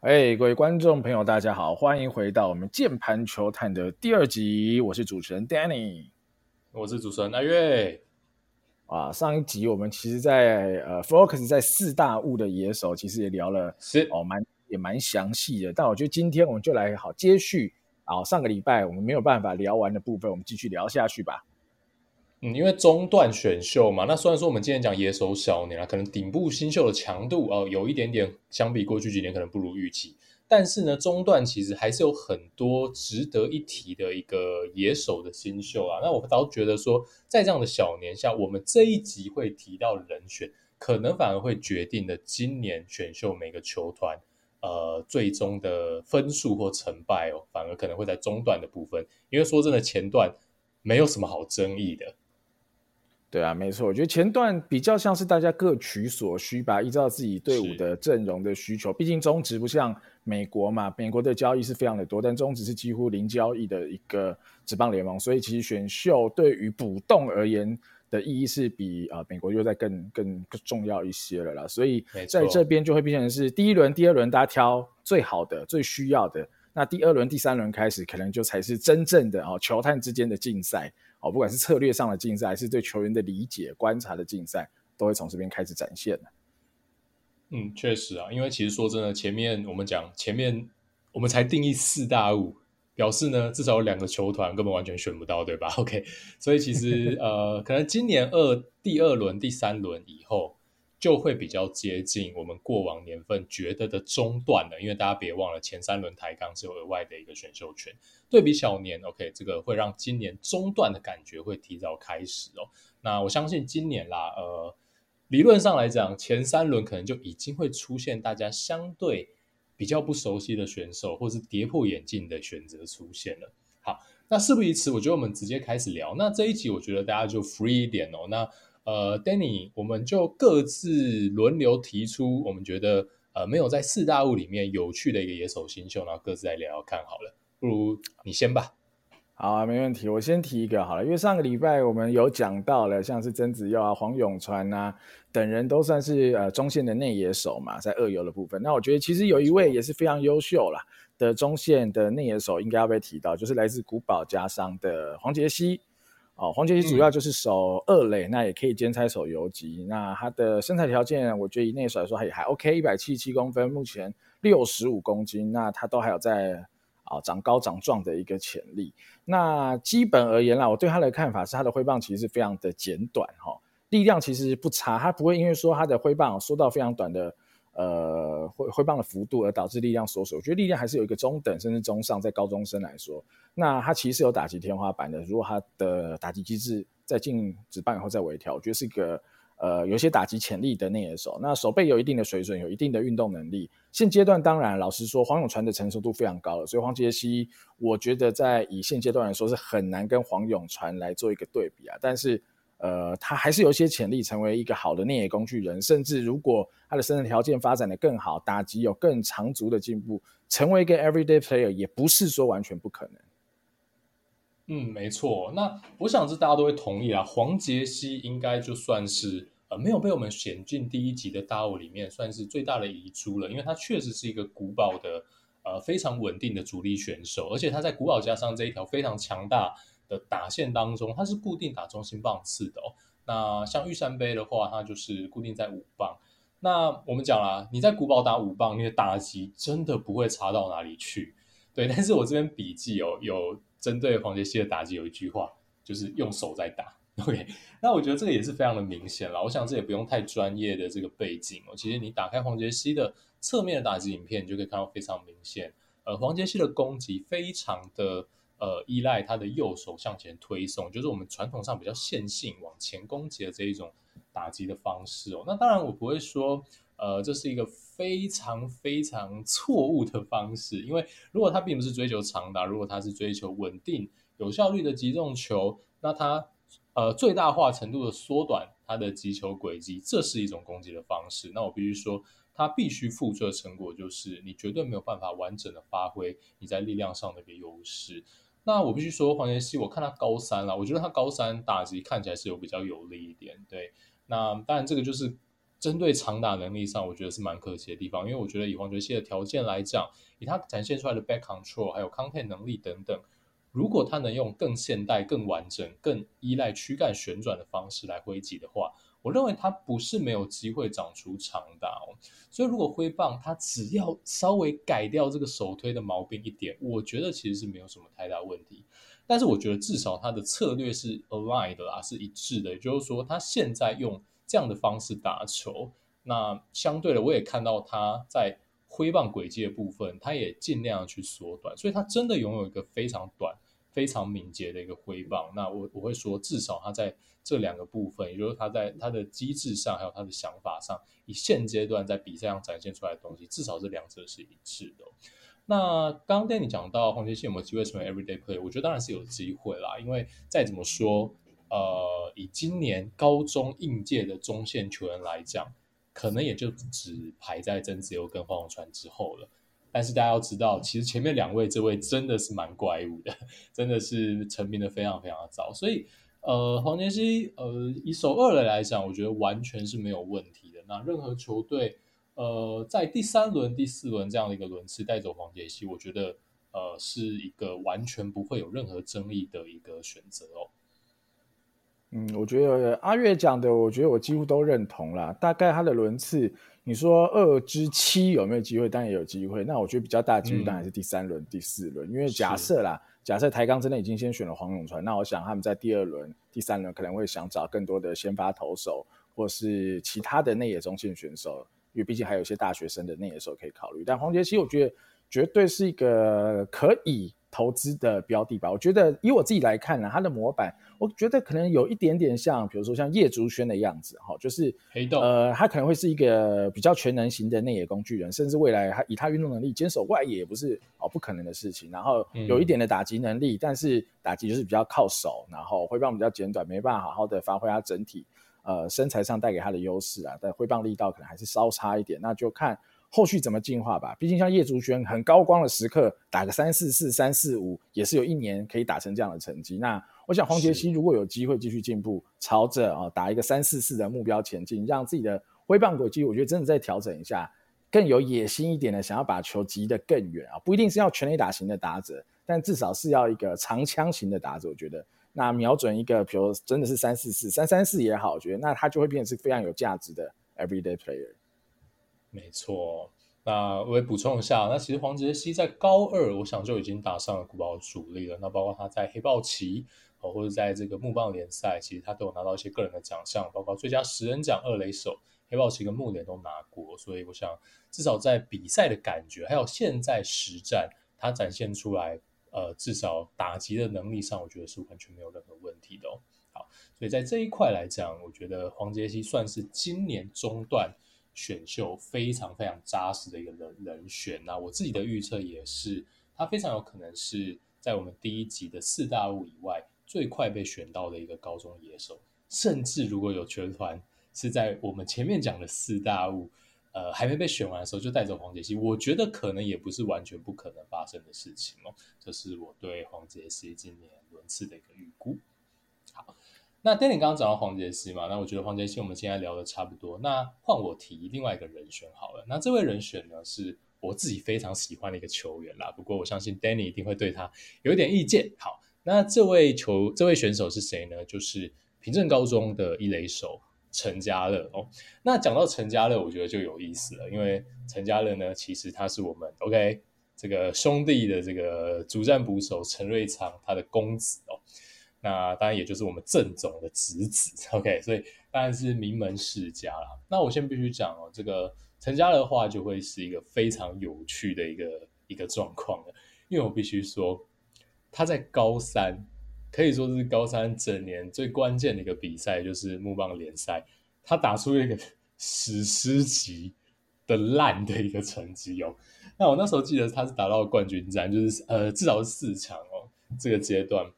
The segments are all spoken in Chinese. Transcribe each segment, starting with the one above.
哎，各位观众朋友，大家好，欢迎回到我们键盘球探的第二集。我是主持人 Danny，我是主持人阿月。啊，上一集我们其实在，在呃 Focus 在四大物的野手，其实也聊了，是哦，蛮也蛮详细的。但我觉得今天我们就来好接续啊，上个礼拜我们没有办法聊完的部分，我们继续聊下去吧。嗯，因为中段选秀嘛，那虽然说我们今天讲野手小年啊，可能顶部新秀的强度哦、有一点点相比过去几年可能不如预期，但是呢，中段其实还是有很多值得一提的一个野手的新秀啊。那我倒觉得说，在这样的小年下，我们这一集会提到人选，可能反而会决定了今年选秀每个球团呃最终的分数或成败哦，反而可能会在中段的部分，因为说真的，前段没有什么好争议的。对啊，没错，我觉得前段比较像是大家各取所需吧，依照自己队伍的阵容的需求。毕竟中职不像美国嘛，美国的交易是非常的多，但中职是几乎零交易的一个职棒联盟，所以其实选秀对于补洞而言的意义是比啊、呃、美国又在更更更重要一些了啦。所以在这边就会变成是第一轮、第二轮大家挑最好的、最需要的，那第二轮、第三轮开始可能就才是真正的哦球探之间的竞赛。哦，不管是策略上的竞赛，还是对球员的理解、观察的竞赛，都会从这边开始展现。嗯，确实啊，因为其实说真的，前面我们讲前面我们才定义四大物，表示呢至少有两个球团根本完全选不到，对吧？OK，所以其实呃，可能今年二第二轮、第三轮以后。就会比较接近我们过往年份觉得的中段了，因为大家别忘了前三轮抬杠是有额外的一个选秀权，对比小年，OK，这个会让今年中段的感觉会提早开始哦。那我相信今年啦，呃，理论上来讲，前三轮可能就已经会出现大家相对比较不熟悉的选手，或是跌破眼镜的选择出现了。好，那事不宜迟，我觉得我们直接开始聊。那这一集我觉得大家就 free 一点哦。那呃，Danny，我们就各自轮流提出，我们觉得呃没有在四大物里面有趣的一个野手新秀，然后各自来聊聊看好了。不如你先吧。好啊，没问题，我先提一个好了，因为上个礼拜我们有讲到了，像是曾子佑啊、黄永川啊等人都算是呃中线的内野手嘛，在二游的部分。那我觉得其实有一位也是非常优秀啦的中线的内野手，应该要被提到，就是来自古堡家商的黄杰希。哦，黄杰希主要就是守二垒，嗯，那也可以兼差守游击。那他的身材条件，我觉得以内野手来说，也还 OK，一百七十七公分，目前六十五公斤，那他都还有在啊、哦、长高长壮的一个潜力。那基本而言啦，我对他的看法是，他的挥棒其实是非常的简短哈、哦，力量其实不差，他不会因为说他的挥棒缩到非常短的。呃，挥挥棒的幅度而导致力量缩水，我觉得力量还是有一个中等甚至中上，在高中生来说，那他其实有打击天花板的。如果他的打击机制在进职棒以后再微调，我觉得是一个呃有些打击潜力的内野手。那手背有一定的水准，有一定的运动能力。现阶段当然，老实说，黄永传的成熟度非常高了，所以黄杰希，我觉得在以现阶段来说是很难跟黄永传来做一个对比啊。但是。呃，他还是有一些潜力成为一个好的内野工具人，甚至如果他的身体条件发展得更好，打击有更长足的进步，成为一个 everyday player 也不是说完全不可能。嗯，没错。那我想这大家都会同意啊。黄杰希应该就算是呃没有被我们选进第一集的大物里面，算是最大的遗珠了，因为他确实是一个古堡的呃非常稳定的主力选手，而且他在古堡加上这一条非常强大的打线当中，它是固定打中心棒次的哦。那像玉山杯的话，它就是固定在五棒。那我们讲啦，你在古堡打五棒，你的打击真的不会差到哪里去。对，但是我这边笔记哦，有针对黄杰希的打击有一句话，就是用手在打。OK，那我觉得这个也是非常的明显了。我想这也不用太专业的这个背景哦。其实你打开黄杰希的侧面的打击影片，你就可以看到非常明显。呃，黄杰希的攻击非常的。呃，依赖他的右手向前推送，就是我们传统上比较线性往前攻击的这一种打击的方式哦。那当然，我不会说，呃，这是一个非常非常错误的方式，因为如果他并不是追求长打，如果他是追求稳定、有效率的击中球，那他呃最大化程度的缩短他的击球轨迹，这是一种攻击的方式。那我必须说，他必须付出的成果就是你绝对没有办法完整的发挥你在力量上的一个优势。那我必须说，黄杰希，我看他高三了，我觉得他高三打击看起来是有比较有利一点。对，那当然这个就是针对长打能力上，我觉得是蛮可惜的地方，因为我觉得以黄杰希的条件来讲，以他展现出来的 back control 还有 contact 能力等等，如果他能用更现代、更完整、更依赖躯干旋转的方式来挥击的话，我认为他不是没有机会长出长打哦。所以如果挥棒他只要稍微改掉这个手推的毛病一点，我觉得其实是没有什么太大问题。但是我觉得至少他的策略是 aligned 啦，是一致的，也就是说他现在用。这样的方式打球，那相对的，我也看到他在挥棒轨迹的部分，他也尽量去缩短，所以他真的拥有一个非常短、非常敏捷的一个挥棒。那我我会说，至少他在这两个部分，也就是他在他的机制上，还有他的想法上，以现阶段在比赛上展现出来的东西，至少这两者是一致的。那刚刚 Danny 讲到黄杰希有没有机会成为 Everyday play，我觉得当然是有机会啦，因为再怎么说。呃，以今年高中应届的中线球员来讲，可能也就只排在曾子佑跟黄永传之后了。但是大家要知道，其实前面两位这位真的是蛮怪物的，真的是成名的非常非常早。所以，呃，黄杰希，呃，以首二垒来讲，我觉得完全是没有问题的。那任何球队，呃，在第三轮、第四轮这样的一个轮次带走黄杰希，我觉得，呃，是一个完全不会有任何争议的一个选择哦。嗯，我觉得阿月讲的，我觉得我几乎都认同啦。大概他的轮次，你说二之七有没有机会？当然也有机会。那我觉得比较大的几率当然是第三轮、嗯、第四轮，因为假设啦，假设台钢真的已经先选了黄永传，那我想他们在第二轮、第三轮可能会想找更多的先发投手，或是其他的内野中线选手，因为毕竟还有一些大学生的内野手可以考虑。但黄杰希，我觉得绝对是一个可以。投资的标的吧，我觉得以我自己来看呢，它的模板，我觉得可能有一点点像，比如说像叶竹轩的样子，哈，就是黑洞，呃，他可能会是一个比较全能型的内野工具人，甚至未来他以他运动能力，坚守外野也不是哦不可能的事情。然后有一点的打击能力，嗯、但是打击就是比较靠手，然后挥棒比较简短，没办法好好的发挥他整体呃身材上带给他的优势啊，但挥棒力道可能还是稍差一点，那就看。后续怎么进化吧？毕竟像叶竹轩很高光的时刻，打个三四四、三四五，也是有一年可以打成这样的成绩。那我想黄杰希如果有机会继续进步，朝着啊打一个三四四的目标前进，让自己的挥棒轨迹，我觉得真的再调整一下，更有野心一点的，想要把球击得更远啊！不一定是要全垒打型的打者，但至少是要一个长枪型的打者。我觉得那瞄准一个，比如真的是三四四、三三四也好，我觉得那他就会变成是非常有价值的 everyday player。没错，那我也补充一下，那其实黄杰希在高二，我想就已经打上了古堡主力了。那包括他在黑豹旗，哦，或者在这个木棒联赛，其实他都有拿到一些个人的奖项，包括最佳十人奖、二垒手、黑豹旗跟木联都拿过。所以我想，至少在比赛的感觉，还有现在实战，他展现出来，呃，至少打击的能力上，我觉得是完全没有任何问题的哦。好，所以在这一块来讲，我觉得黄杰希算是今年中段。选秀非常非常扎实的一个人人选，那我自己的预测也是，他非常有可能是在我们第一集的四大物以外最快被选到的一个高中野手，甚至如果有球团是在我们前面讲的四大物，呃，还没被选完的时候就带走黄杰希，我觉得可能也不是完全不可能发生的事情哦。这是我对黄杰希今年轮次的一个预估。那 Danny 刚刚讲到黄杰希嘛，那我觉得黄杰希我们现在聊的差不多，那换我提另外一个人选好了。那这位人选呢，是我自己非常喜欢的一个球员啦，不过我相信 Danny 一定会对他有一点意见。好，那这位球这位选手是谁呢？就是平镇高中的一垒手陈家乐哦。那讲到陈家乐，我觉得就有意思了，因为陈家乐呢，其实他是我们 OK 这个兄弟的这个主战捕手陈瑞昌他的公子哦。那当然也就是我们郑总的侄子，OK，所以当然是名门世家啦。那我先必须讲哦，这个陈家的话就会是一个非常有趣的一个一个状况了，因为我必须说他在高三可以说是高三整年最关键的一个比赛，就是木棒联赛，他打出一个史诗级的烂的一个成绩哦。那我那时候记得他是打到冠军战，就是呃至少是四强哦，这个阶段。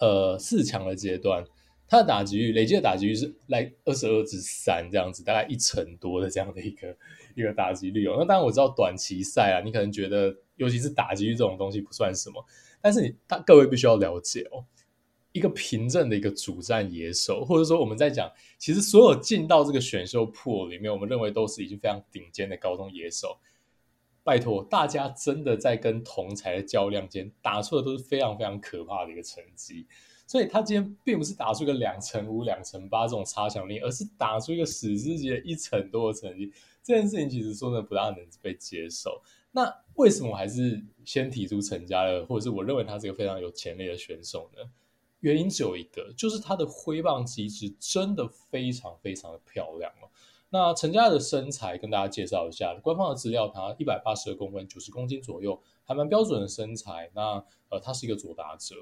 呃，四强的阶段，他的打击率累计的打击率是来二十二之三这样子，大概一成多的这样的一个一个打击率哦。那当然我知道短期赛啊，你可能觉得，尤其是打击率这种东西不算什么，但是你，大各位必须要了解哦，一个凭证的一个主战野手，或者说我们在讲，其实所有进到这个选秀 pool 里面，我们认为都是已经非常顶尖的高中野手。拜托，大家真的在跟同才的较量间打出的都是非常非常可怕的一个成绩。所以他今天并不是打出一个两成五、两成八这种差强力，而是打出一个史诗级的一成多的成绩。这件事情其实说的不大能被接受。那为什么我还是先提出陈家乐，或者是我认为他是一个非常有潜力的选手呢？原因只有一个，就是他的挥棒机制真的非常非常的漂亮哦。那陈家的身材跟大家介绍一下，官方的资料，他一百八十二公分，九十公斤左右，还蛮标准的身材。那呃，他是一个左打者。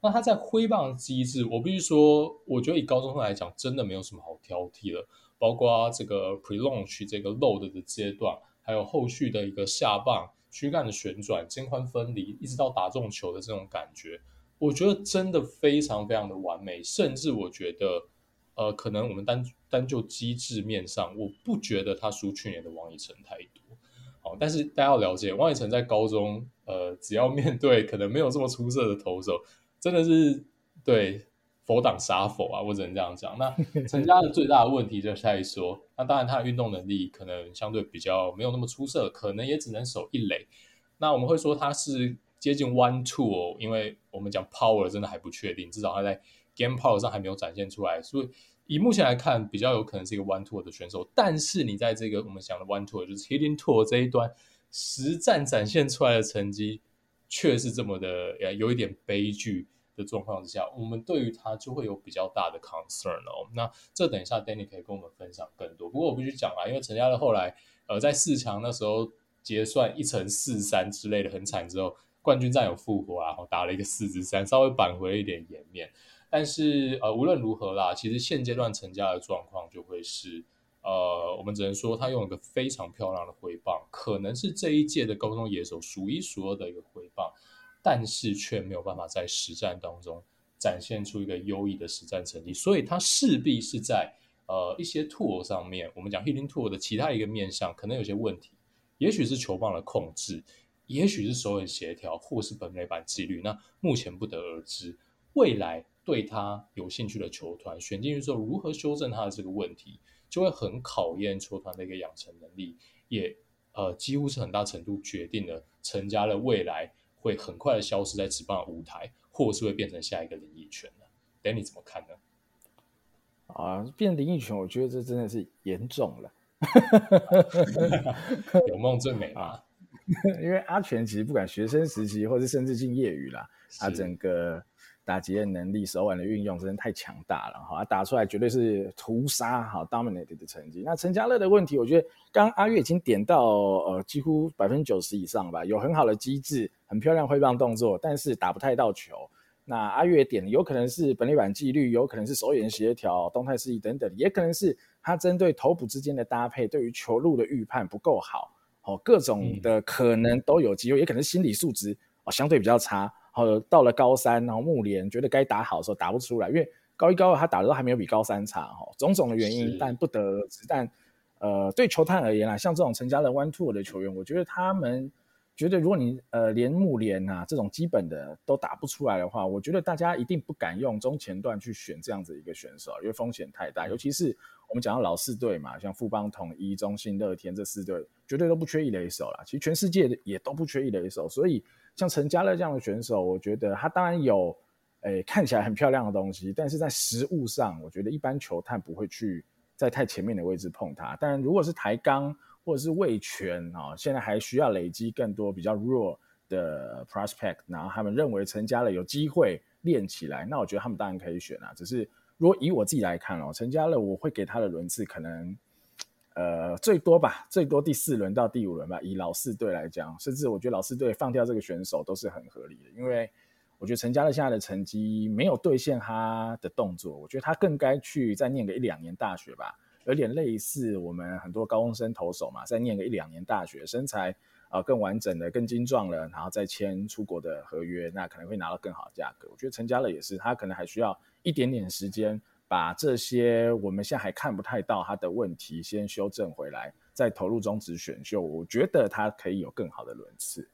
那他在挥棒机制，我必须说，我觉得以高中生来讲，真的没有什么好挑剔了。包括这个 pre-launch 这个 load 的阶段。还有后续的一个下棒、躯干的旋转、肩宽分离，一直到打中球的这种感觉，我觉得真的非常非常的完美。甚至我觉得，呃，可能我们单单就机制面上，我不觉得他输去年的王以诚太多。好，但是大家要了解，王以诚在高中，呃，只要面对可能没有这么出色的投手，真的是对。佛挡杀佛啊，我只能这样讲。那 陈家的最大的问题就是在于说，那当然他的运动能力可能相对比较没有那么出色，可能也只能守一垒。那我们会说他是接近 one two 哦，因为我们讲 power 真的还不确定，至少他在 game power 上还没有展现出来。所以以目前来看，比较有可能是一个 one two 的选手。但是你在这个我们讲的 one two 就是 hitting tour 这一端实战展现出来的成绩，却是这么的呃有一点悲剧。的状况之下，我们对于他就会有比较大的 concern 哦。那这等一下 Danny 可以跟我们分享更多。不过我必须讲啊，因为陈家乐后来呃在四强那时候结算一成四三之类的很惨之后，冠军战有复活啊，然后打了一个四之三，稍微扳回了一点颜面。但是呃无论如何啦，其实现阶段成家的状况就会是呃我们只能说他用一个非常漂亮的回棒，可能是这一届的高中野手数一数二的一个回棒。但是却没有办法在实战当中展现出一个优异的实战成绩，所以他势必是在呃一些 tool 上面，我们讲 hitting tool 的其他一个面向可能有些问题，也许是球棒的控制，也许是手眼协调，或是本垒板纪律，那目前不得而知。未来对他有兴趣的球团选进去之后，如何修正他的这个问题，就会很考验球团的一个养成能力，也呃几乎是很大程度决定了陈家的未来。会很快的消失在职棒的舞台，或是会变成下一个林益全呢？Danny 怎么看呢？啊，变林益全，我觉得这真的是严重了。有梦最美啊！因为阿全其实不管学生时期，或是甚至进业余啦，他整个。打击的能力、手腕的运用真的太强大了哈！打出来绝对是屠杀哈，dominated 的成绩。那陈家乐的问题，我觉得刚刚阿月已经点到呃，几乎百分之九十以上吧，有很好的机制，很漂亮挥棒动作，但是打不太到球。那阿月点有可能是本垒板纪律，有可能是手眼协调、动态示意等等，也可能是他针对头部之间的搭配，对于球路的预判不够好，哦，各种的可能都有机会，也可能是心理素质哦相对比较差。好，到了高三，然后木联觉得该打好的时候打不出来，因为高一高二他打的都还没有比高三差哈，种种的原因，但不得而知。但呃，对球探而言啊，像这种陈家的 one two 的球员，我觉得他们觉得，如果你呃连木联啊这种基本的都打不出来的话，我觉得大家一定不敢用中前段去选这样子一个选手，因为风险太大。尤其是我们讲到老四队嘛，像富邦统一、中信、乐天这四队，绝对都不缺一垒手啦。其实全世界也都不缺一垒手，所以。像陈家乐这样的选手，我觉得他当然有，诶、看起来很漂亮的东西，但是在实物上，我觉得一般球探不会去在太前面的位置碰他。但如果是台钢或者是味全啊，现在还需要累积更多比较弱的 prospect，然后他们认为陈家乐有机会练起来，那我觉得他们当然可以选啊。只是如果以我自己来看哦，陈家乐我会给他的轮次可能。呃，最多吧，最多第四轮到第五轮吧。以老四队来讲，甚至我觉得老四队放掉这个选手都是很合理的，因为我觉得陈家乐现在的成绩没有兑现他的动作，我觉得他更该去再念个一两年大学吧，有点类似我们很多高中生投手嘛，再念个一两年大学，身材啊、更完整的、更精壮了，然后再签出国的合约，那可能会拿到更好的价格。我觉得陈家乐也是，他可能还需要一点点时间。把这些我们现在还看不太到他的问题先修正回来，再投入中职选秀，我觉得他可以有更好的轮次。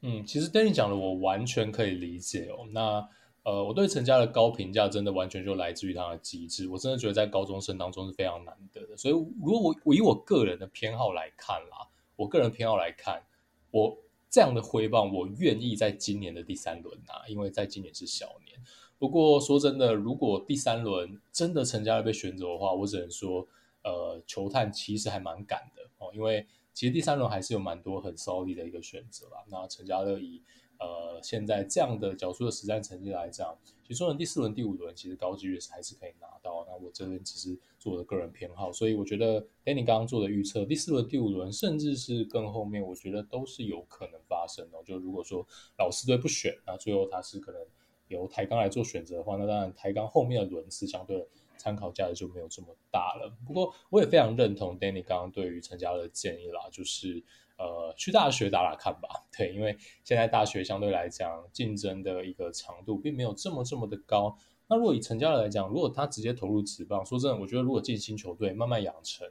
嗯，其实 Danny 讲的我完全可以理解哦。那呃，我对陈家的高评价真的完全就来自于他的机智，我真的觉得在高中生当中是非常难得的。所以，如果我我以我个人的偏好来看啦，我个人偏好来看，我这样的挥棒，我愿意在今年的第三轮拿，因为在今年是小年。不过说真的，如果第三轮真的陈家乐被选走的话，我只能说，呃，球探其实还蛮赶的哦，因为其实第三轮还是有蛮多很 solid 的一个选择啦。那陈家乐以呃，现在这样的角数的实战成绩来讲，其实说第四轮、第五轮其实高几率还是可以拿到。那我这边只是做我的个人偏好，所以我觉得 Danny 刚刚做的预测，第四轮、第五轮，甚至是更后面，我觉得都是有可能发生的。就如果说老四队不选，那最后他是可能由台钢来做选择的话，那当然台钢后面的轮次相对参考价值就没有这么大了。不过我也非常认同 Danny 刚刚对于陈家乐的建议啦，就是。呃，去大学打打看吧，对，因为现在大学相对来讲竞争的一个强度并没有这么这么的高。那如果以陈家乐来讲，如果他直接投入职棒，说真的，我觉得如果进新球队慢慢养成，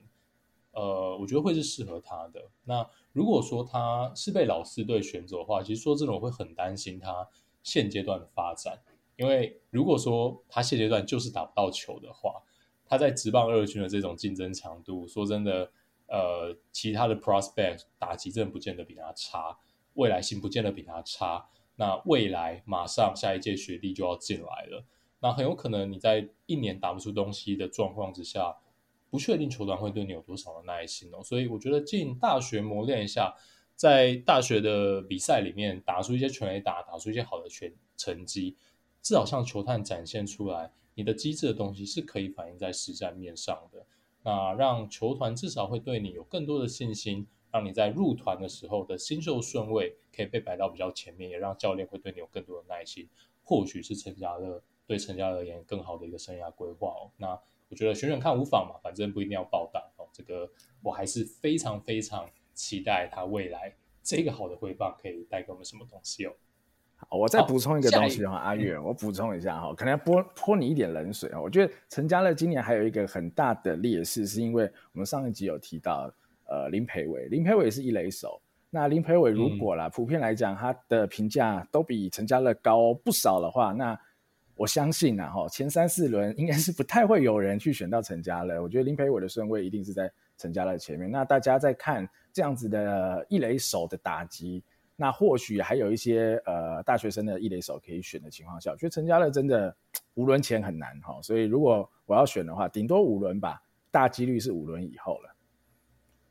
呃，我觉得会是适合他的。那如果说他是被老四队选走的话，其实说真的，我会很担心他现阶段的发展，因为如果说他现阶段就是打不到球的话，他在职棒二军的这种竞争强度，说真的。呃，其他的 prospect 打击阵不见得比他差，未来性不见得比他差。那未来马上下一届学弟就要进来了，那很有可能你在一年打不出东西的状况之下，不确定球团会对你有多少的耐心哦。所以我觉得进大学磨练一下，在大学的比赛里面打出一些全垒打，打出一些好的全成绩，至少向球探展现出来，你的机制的东西是可以反映在实战面上的。那让球团至少会对你有更多的信心，让你在入团的时候的新秀顺位可以被摆到比较前面，也让教练会对你有更多的耐心，或许是陈家乐对陈家乐而言更好的一个生涯规划哦。那我觉得选选看无妨嘛，反正不一定要报答哦。这个我还是非常非常期待他未来这个好的挥棒可以带给我们什么东西哦。我再补充一个东西哈，阿月，我补充一下哈，可能要泼泼你一点冷水啊。我觉得陈家乐今年还有一个很大的劣势，是因为我们上一集有提到，呃，林培伟，林培伟是一垒手。那林培伟如果啦，嗯、普遍来讲，他的评价都比陈家乐高不少的话，那我相信呐哈，前三四轮应该是不太会有人去选到陈家乐。我觉得林培伟的顺位一定是在陈家乐前面。那大家在看这样子的一垒手的打击。那或许还有一些呃大学生的一垒手可以选的情况下，我觉得陈家乐真的五轮前很难哈，所以如果我要选的话，顶多五轮吧，大几率是五轮以后了。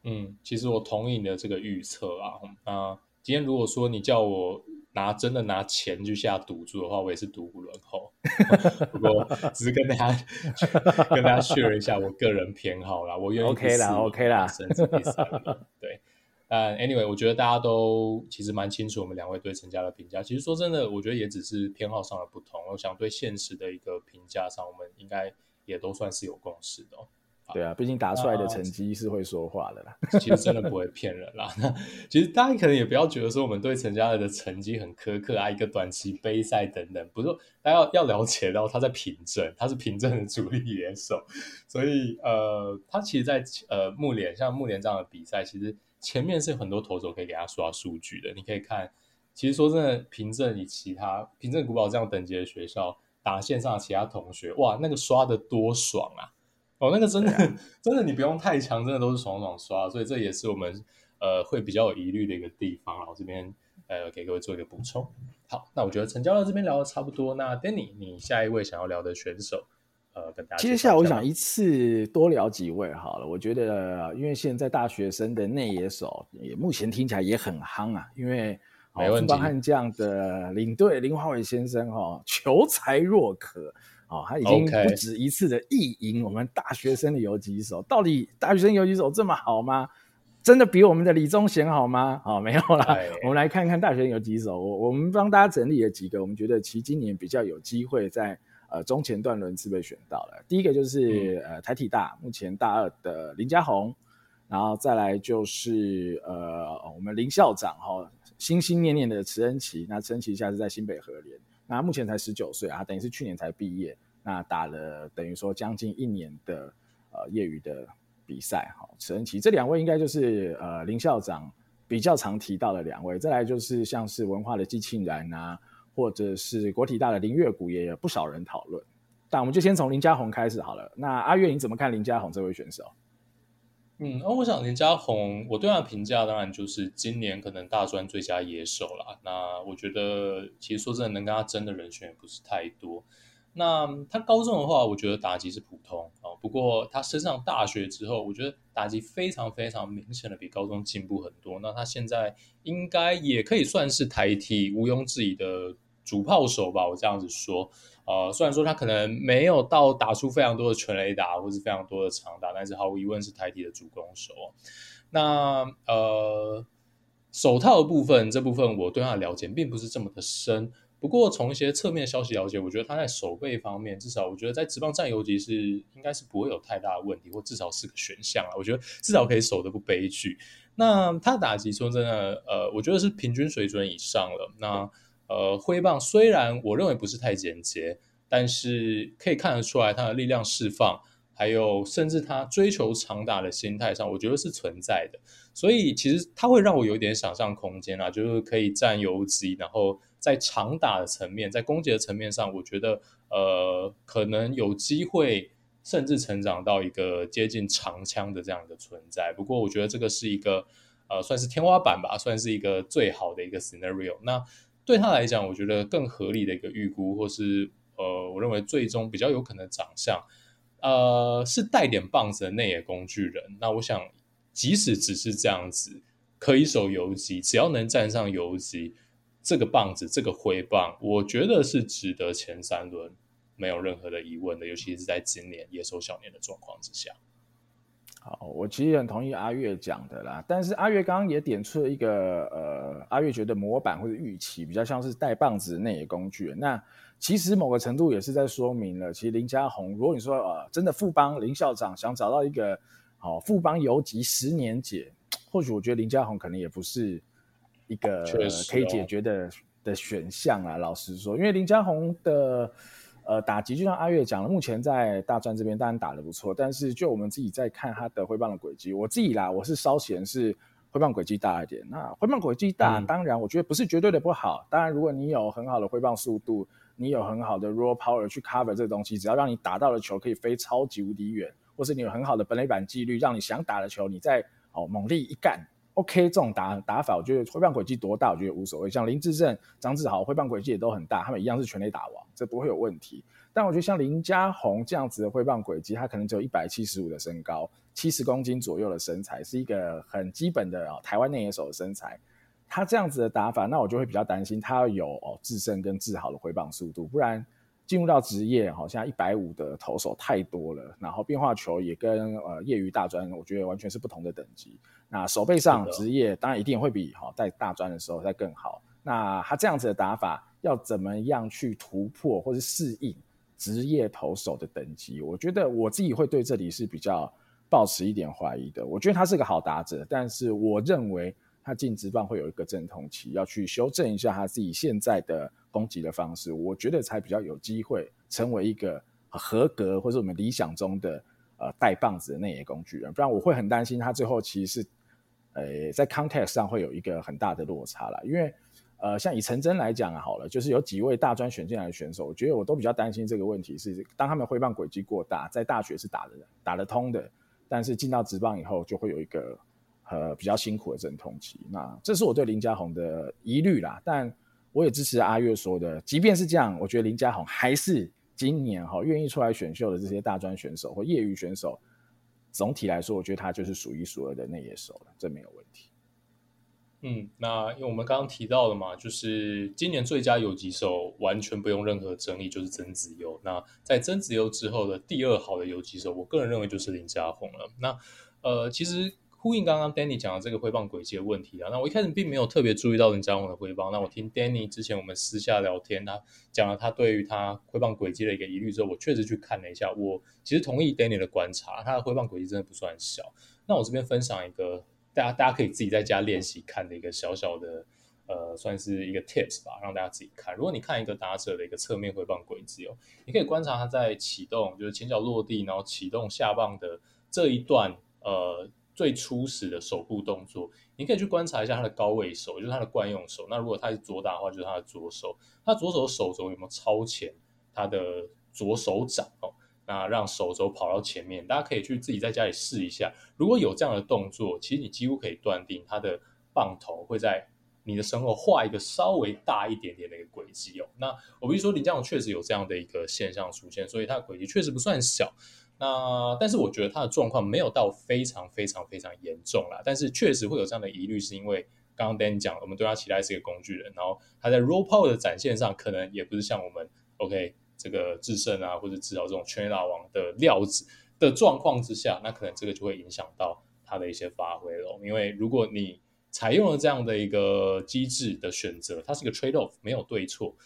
嗯，其实我同意你的这个预测啊。那今天如果说你叫我拿真的拿钱去下赌注的话，我也是赌五轮后。不过只是跟大家 跟大家 share 一下我个人偏好啦，我愿意 OK 啦，OK 啦，甚至第三轮对。但 anyway，我觉得大家都其实蛮清楚我们两位对陈家的评价。其实说真的，我觉得也只是偏好上的不同。我想对现实的一个评价上，我们应该也都算是有共识的哦。对啊，毕竟打出来的成绩是会说话的啦。其实真的不会骗人啦。那其实大家可能也不要觉得说我们对陈家乐的成绩很苛刻啊，一个短期杯赛等等。不是，大家要要了解到他在凭证，他是凭证的主力野手，所以呃，他其实在，在呃木联像木联这样的比赛，其实。前面是有很多投手可以给他刷数据的，你可以看。其实说真的，凭证以其他凭证古堡这样等级的学校打线上的其他同学，哇，那个刷的多爽啊！哦，那个真的、啊、真的，你不用太强，真的都是爽爽刷。所以这也是我们呃会比较有疑虑的一个地方。然后这边呃给各位做一个补充。好，那我觉得陈教练这边聊的差不多。那 Danny，你下一位想要聊的选手？呃，跟大家接下来我想一次多聊几位好了。我觉得，因为现在大学生的内野手也目前听起来也很夯啊。因为没问题，富邦悍将的领队林华伟先生哈，求才若渴啊，他已经不止一次的意淫我们大学生的游击手。到底大学生游击手这么好吗？真的比我们的李宗贤好吗？啊，没有啦。我们来看看大学生游击手，我我们帮大家整理了几个，我们觉得其实今年比较有机会在。呃，中前段轮次被选到了。第一个就是、嗯、呃台体大目前大二的林家宏，然后再来就是呃我们林校长哈、哦，心心念念的池恩琪。那池恩琪现在是在新北禾联，那目前才十九岁啊，等于是去年才毕业，那打了等于说将近一年的呃业余的比赛。好，池恩奇这两位应该就是呃林校长比较常提到的两位。再来就是像是文化的季庆然啊。或者是国体大的林月谷也有不少人讨论。但我们就先从林嘉宏开始好了。那阿月你怎么看林嘉宏这位选手？嗯，那我想林家宏，我对他的评价当然就是今年可能大专最佳野手啦。那我觉得其实说真的，能跟他争的人选也不是太多。那他高中的话，我觉得打击是普通啊。不过他升上大学之后，我觉得打击非常非常明显的比高中进步很多。那他现在应该也可以算是台体毋庸置疑的主炮手吧，我这样子说。呃，虽然说他可能没有到打出非常多的全垒打，或是非常多的长打，但是毫无疑问是台体的主攻手。那呃，手套的部分，这部分我对他的了解并不是这么的深。不过从一些侧面消息了解，我觉得他在守备方面，至少我觉得在职棒占游击是应该是不会有太大的问题，或至少是个选项啊。我觉得至少可以守得不悲剧。那他打击说真的，呃，我觉得是平均水准以上了。那呃，挥棒虽然我认为不是太简洁，但是可以看得出来他的力量释放，还有甚至他追求长打的心态上，我觉得是存在的。所以其实他会让我有点想象空间啊，就是可以占游击，然后在长打的层面，在攻击的层面上，我觉得呃可能有机会甚至成长到一个接近长枪的这样的存在。不过我觉得这个是一个呃算是天花板吧，算是一个最好的一个 scenario。那对他来讲，我觉得更合理的一个预估，或是呃，我认为最终比较有可能长相，呃，是带点棒子的内野工具人。那我想，即使只是这样子，可以守游击，只要能站上游击，这个棒子，这个挥棒，我觉得是值得前三轮，没有任何的疑问的。尤其是在今年野手小年的状况之下。好，我其实很同意阿月讲的啦，但是阿月刚刚也点出了一个呃，阿月觉得模板或者预期比较像是带棒子的内野工具。那其实某个程度也是在说明了，其实林家宏，如果你说呃真的富邦林校长想找到一个好富邦游击十年解，或许我觉得林家宏可能也不是一个可以解决的、哦、的选项啊。老实说，因为林家宏的。呃，打击就像阿月讲了，目前在大专这边当然打得不错，但是就我们自己在看他的挥棒的轨迹，我自己啦，我是稍嫌是挥棒轨迹大一点。那挥棒轨迹大，嗯、当然我觉得不是绝对的不好。当然，如果你有很好的挥棒速度，你有很好的 raw power 去 cover 这个东西，只要让你打到的球可以飞超级无敌远，或是你有很好的本垒板纪律，让你想打的球，你再哦猛力一干。OK，这种打打法，我觉得挥棒轨迹多大，我觉得无所谓。像林志胜、张志豪挥棒轨迹也都很大，他们一样是全垒打王，这不会有问题。但我觉得像林家宏这样子的挥棒轨迹，他可能只有一百七十五的身高，七十公斤左右的身材，是一个很基本的台湾内野手的身材。他这样子的打法，那我就会比较担心他要有哦智胜跟志豪的挥棒速度，不然进入到职业，好像一百五的投手太多了，然后变化球也跟呃业余大专，我觉得完全是不同的等级。那手背上职业当然一定会比哈在大专的时候再更好。那他这样子的打法要怎么样去突破或是适应职业投手的等级？我觉得我自己会对这里是比较抱持一点怀疑的。我觉得他是个好打者，但是我认为他进职棒会有一个阵痛期，要去修正一下他自己现在的攻击的方式，我觉得才比较有机会成为一个合格或者我们理想中的呃带棒子的内野工具人。不然我会很担心他最后其实是。呃，在 context 上会有一个很大的落差啦，因为呃，像以陈真来讲啊，好了，就是有几位大专选进来的选手，我觉得我都比较担心这个问题是，当他们挥棒轨迹过大，在大学是打的打得通的，但是进到职棒以后就会有一个呃比较辛苦的阵痛期。那这是我对林家宏的疑虑啦，但我也支持阿月说的，即便是这样，我觉得林家宏还是今年哈愿意出来选秀的这些大专选手或业余选手。总体来说，我觉得他就是数一数二的内野手了，这没有问题。嗯，那因为我们刚刚提到了嘛，就是今年最佳游击手完全不用任何争议，就是曾子优。那在曾子优之后的第二好的游击手，我个人认为就是林家宏了。那呃，其实。呼应刚刚 Danny 讲的这个挥棒轨迹的问题啊，那我一开始并没有特别注意到林嘉宏的挥棒。那我听 Danny 之前我们私下聊天，他讲了他对于他挥棒轨迹的一个疑虑之后，我确实去看了一下。我其实同意 Danny 的观察，他的挥棒轨迹真的不算小。那我这边分享一个大家大家可以自己在家练习看的一个小小的呃，算是一个 tips 吧，让大家自己看。如果你看一个打者的一个侧面挥棒轨迹哦，你可以观察他在启动，就是前脚落地，然后启动下棒的这一段呃。最初始的手部动作，你可以去观察一下他的高位手，就是他的惯用手。那如果他是左打的话，就是他的左手，他左手的手肘有没有超前他的左手掌哦？那让手肘跑到前面，大家可以去自己在家里试一下。如果有这样的动作，其实你几乎可以断定他的棒头会在你的身后画一个稍微大一点点的一个轨迹哦。那我必须说林家宏确实有这样的一个现象出现，所以他的轨迹确实不算小。那但是我觉得他的状况没有到非常非常非常严重啦。但是确实会有这样的疑虑，是因为刚刚 Dan 讲，我们对他期待是一个工具人，然后他在 Raw Power 的展现上，可能也不是像我们 OK。这个制胜啊，或者至少这种全垒打王的料子的状况之下，那可能这个就会影响到他的一些发挥了。因为如果你采用了这样的一个机制的选择，它是一个 trade off，没有对错。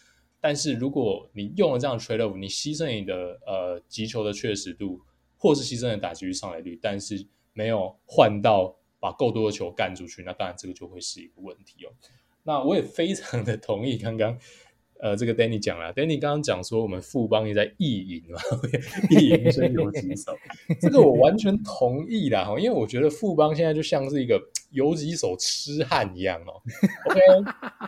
但是如果你用了这样的 trade off，你牺牲你的呃击球的确实度，或是牺牲了打击率上垒率，但是没有换到把够多的球干出去，那当然这个就会是一个问题哦。那我也非常的同意刚刚。呃，这个 Danny 讲了，Danny 刚刚讲说我们富邦也在意淫嘛，意淫生游击手，这个我完全同意啦，因为我觉得富邦现在就像是一个 游击手痴汉一样哦，OK，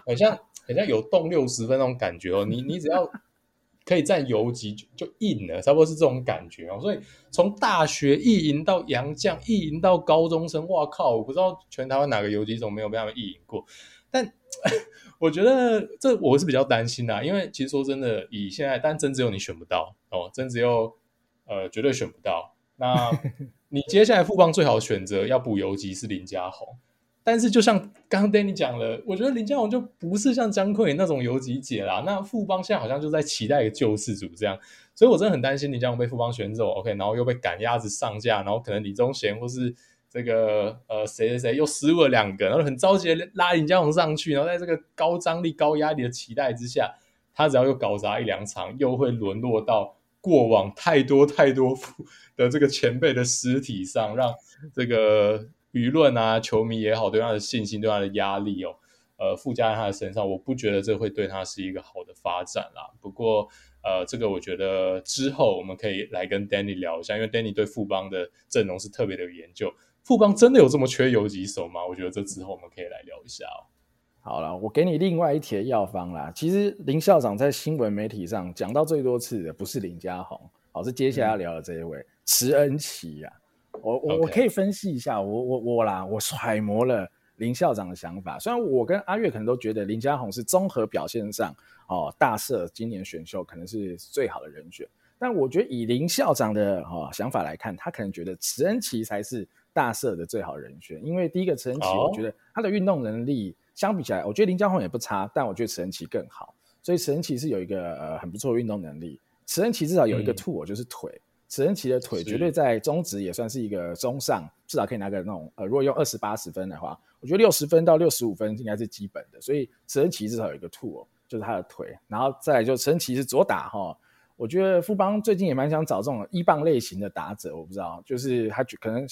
很像很像有动六十分那种感觉哦，你你只要可以占游击就就硬了，差不多是这种感觉哦，所以从大学意淫到洋将，意淫到高中生，哇靠，我不知道全台湾哪个游击手没有被他们意淫过，但。我觉得这我是比较担心的，因为其实说真的，以现在，但真只有你选不到哦，真只有呃绝对选不到。那 你接下来富邦最好选择要补游击是林家宏，但是就像刚刚 Danny 讲了，我觉得林家宏就不是像江坤那种游击姐啦。那富邦现在好像就在期待一个救世主这样，所以我真的很担心林家宏被富邦选走，OK，然后又被赶鸭子上架，然后可能李宗贤或是。这个呃，谁谁谁又失误了两个，然后很着急的拉林家宏上去，然后在这个高张力、高压力的期待之下，他只要又搞砸一两场，又会沦落到过往太多太多的这个前辈的尸体上，让这个舆论啊、球迷也好，对他的信心、对他的压力哦，呃，附加在他的身上。我不觉得这会对他是一个好的发展啦。不过，呃，这个我觉得之后我们可以来跟 Danny 聊一下，因为 Danny 对富邦的阵容是特别的有研究。富邦真的有这么缺游击手吗？我觉得这之后我们可以来聊一下哦。好了，我给你另外一帖药方啦。其实林校长在新闻媒体上讲到最多次的不是林家宏，而，是接下来要聊的这一位池恩齐呀。我我.我可以分析一下，我我我啦，我揣摩了林校长的想法。虽然我跟阿月可能都觉得林家宏是综合表现上哦，大社今年选秀可能是最好的人选，但我觉得以林校长的哦想法来看，他可能觉得池恩琪才是。大社的最好人选，因为第一个池恩琪，我觉得他的运动能力相比起来，我觉得林家宏也不差，但我觉得池恩琪更好。所以池恩琪是有一个呃很不错的运动能力。池恩琪至少有一个 tool，就是腿。池恩奇的腿绝对在中职也算是一个中上，至少可以拿个那种呃，如果用二十八十分的话，我觉得六十分到六十五分应该是基本的。所以池恩奇至少有一个 two，、哦就是他的腿。然后再来就池恩奇是左打哈，我觉得富邦最近也蛮想找这种一棒类型的打者，我不知道，就是他可能。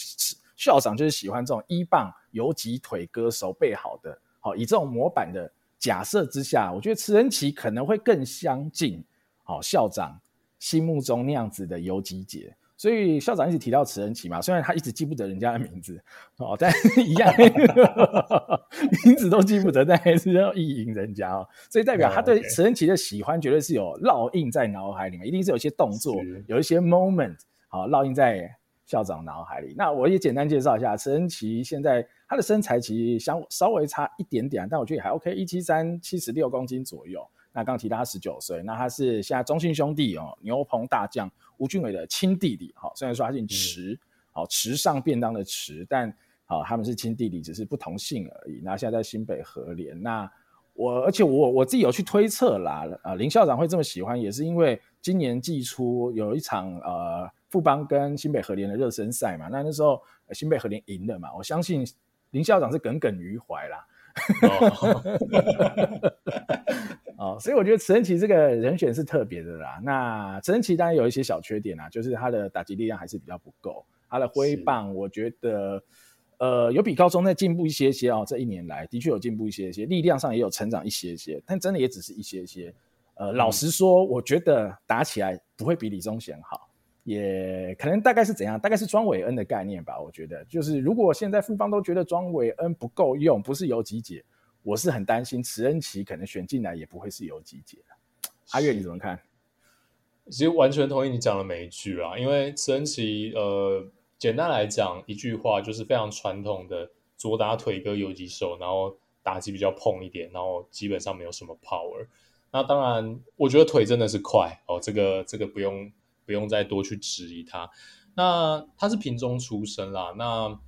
校长就是喜欢这种一棒游击腿歌手背好的，好，以这种模板的假设之下，我觉得池恩奇可能会更相近，好，校长心目中那样子的游击姐。所以校长一直提到慈恩琪嘛，虽然他一直记不得人家的名字，哦，但一样 名字都记不得，但还是要意淫人家哦。所以代表他对慈恩琪的喜欢绝对是有烙印在脑海里面，一定是有一些动作，有一些 moment 好烙印在。校长脑海里，那我也简单介绍一下慈恩琪。现在他的身材其实相稍微差一点点，但我觉得也还 OK，一七三七十六公斤左右。那刚提到他十九岁，那他是现在中信兄弟哦牛棚大将吴俊伟的亲弟弟。好，虽然说他姓池，好池上便当的池，但好他们是亲弟弟，只是不同姓而已。那现在在新北和联，那我而且我我自己有去推测啦，呃林校长会这么喜欢，也是因为今年季初有一场呃。富邦跟新北和联的热身赛嘛，那那时候新北和联赢了嘛，我相信林校长是耿耿于怀啦。哦，所以我觉得池恩齐这个人选是特别的啦。那池恩齐当然有一些小缺点啊，就是他的打击力量还是比较不够，他的挥棒我觉得呃有比高中再进步一些些哦，这一年来的确有进步一些些，力量上也有成长一些些，但真的也只是一些些。呃，嗯、老实说，我觉得打起来不会比李宗贤好。也可能大概是怎样？大概是庄伟恩的概念吧。我觉得，就是如果现在复方都觉得庄伟恩不够用，不是游击解，我是很担心池恩奇可能选进来也不会是游击解。阿月你怎么看？其实完全同意你讲的每一句啊，因为池恩奇，呃，简单来讲一句话就是非常传统的左打腿跟游击手，然后打击比较碰一点，然后基本上没有什么 power。那当然，我觉得腿真的是快哦，这个这个不用不用再多去质疑他。那他是平中出身啦，那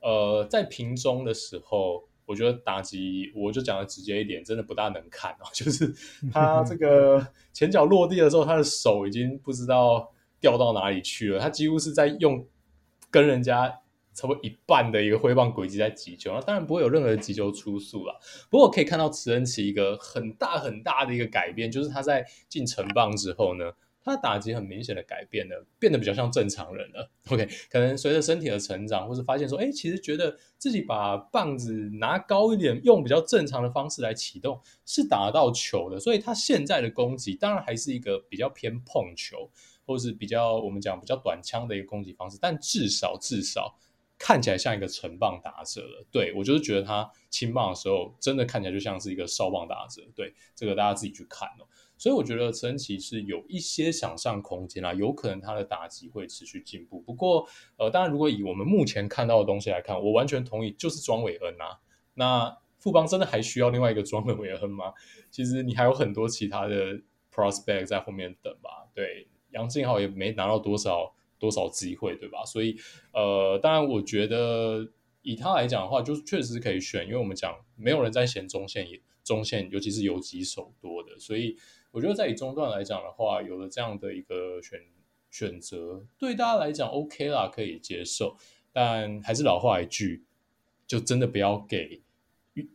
呃，在平中的时候。我觉得打击，我就讲的直接一点，真的不大能看哦。就是他这个前脚落地的时候，他的手已经不知道掉到哪里去了。他几乎是在用跟人家差不多一半的一个挥棒轨迹在击球。那当然不会有任何的击球出速了。不过可以看到池恩齐一个很大很大的一个改变，就是他在进成棒之后呢。他的打击很明显的改变了，变得比较像正常人了。OK，可能随着身体的成长，或是发现说，哎，其实觉得自己把棒子拿高一点，用比较正常的方式来启动，是打到球的。所以他现在的攻击，当然还是一个比较偏碰球，或是比较我们讲比较短枪的一个攻击方式，但至少至少看起来像一个成棒打者了。对，我就是觉得他青棒的时候，真的看起来就像是一个少棒打者。对，这个大家自己去看哦。所以我觉得池恩齐是有一些想象空间啦，有可能他的打击会持续进步。不过，呃，当然，如果以我们目前看到的东西来看，我完全同意，就是庄伟恩啊。那富邦真的还需要另外一个庄伟恩吗？其实你还有很多其他的 prospect 在后面等吧。对，杨敬豪也没拿到多少多少机会，对吧？所以，呃，当然，我觉得以他来讲的话，就是确实是可以选，因为我们讲没有人在嫌中线也中线，尤其是游击手多的，所以。我觉得在以中段来讲的话，有了这样的一个选选择，对大家来讲 OK 啦，可以接受。但还是老话一句，就真的不要给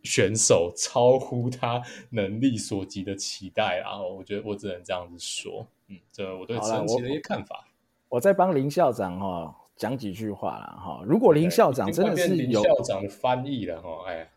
选手超乎他能力所及的期待。然后，我觉得我只能这样子说。嗯，这我对池恩齐的一些看法。我，我再帮林校长哈、哦、讲几句话啦哈。如果林校长真的是有林校长的翻译了哈，哎。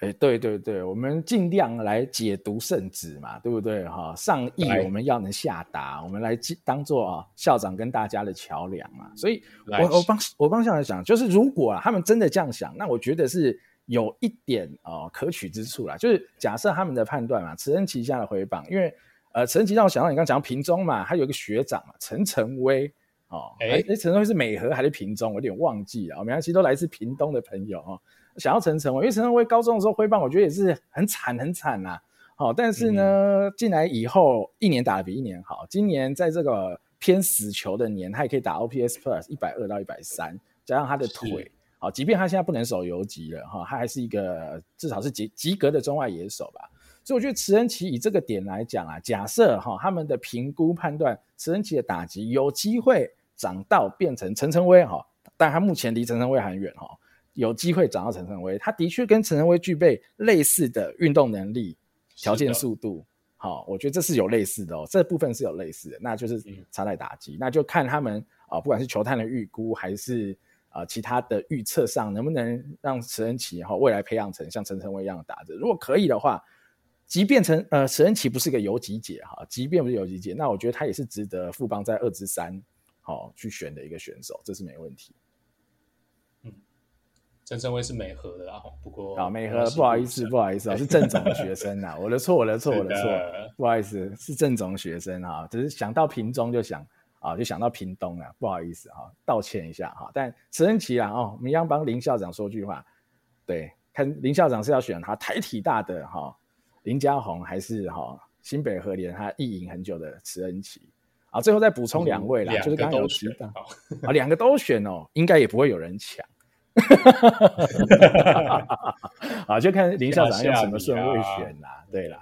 哎，对对对，我们尽量来解读圣旨嘛，对不对？哈，上意我们要能下达，我们来当做啊校长跟大家的桥梁嘛。所以我我帮我帮校长想，就是如果啊他们真的这样想，那我觉得是有一点哦可取之处啦。就是假设他们的判断嘛，慈恩旗下的回榜，因为呃慈恩旗让我想到你刚刚讲平中嘛，他有一个学长嘛，陈晨威哦，哎哎，陈晨威是美和还是平中？我有点忘记了，没关系，都来自屏东的朋友哦。想要陈晨威，因为陈晨威高中的时候挥棒，我觉得也是很惨很惨呐。好，但是呢，进来以后一年打得比一年好。今年在这个偏死球的年，他也可以打 OPS Plus 一百二到一百三，加上他的腿，好，即便他现在不能守游击了哈，他还是一个至少是及及格的中外野手吧。所以我觉得池恩奇以这个点来讲啊，假设哈他们的评估判断，池恩奇的打击有机会长到变成陈晨威哈，但他目前离陈晨威很远哈。有机会找到陈晨威，他的确跟陈晨威具备类似的运动能力、条件、速度。好，我觉得这是有类似的哦，这部分是有类似的，那就是差在打击，嗯、那就看他们啊，不管是球探的预估，还是啊其他的预测上，能不能让池恩奇哈未来培养成像陈晨威一样的打者。如果可以的话，即便陈呃池恩奇不是个游击姐哈，即便不是游击姐，那我觉得他也是值得富邦在二之三好去选的一个选手，这是没问题。陈晨威是美和的啊，不过啊，美和不好意思，不好意思啊，是郑总的学生啊，我的错，我的错，我的错，不好意思，是郑总学生啊，只是想到屏中就想啊，就想到屏东了，不好意思啊，道歉一下哈。但池恩齐啊，哦，我们要帮林校长说句话，对，看林校长是要选他台体大的哈林家宏，还是哈新北和联他意淫很久的池恩齐啊？最后再补充两位啦，嗯、就是刚刚有提到啊，两个都选哦，应该也不会有人抢。哈哈哈哈哈！好，就看林校长用什么顺位选啦。对啦，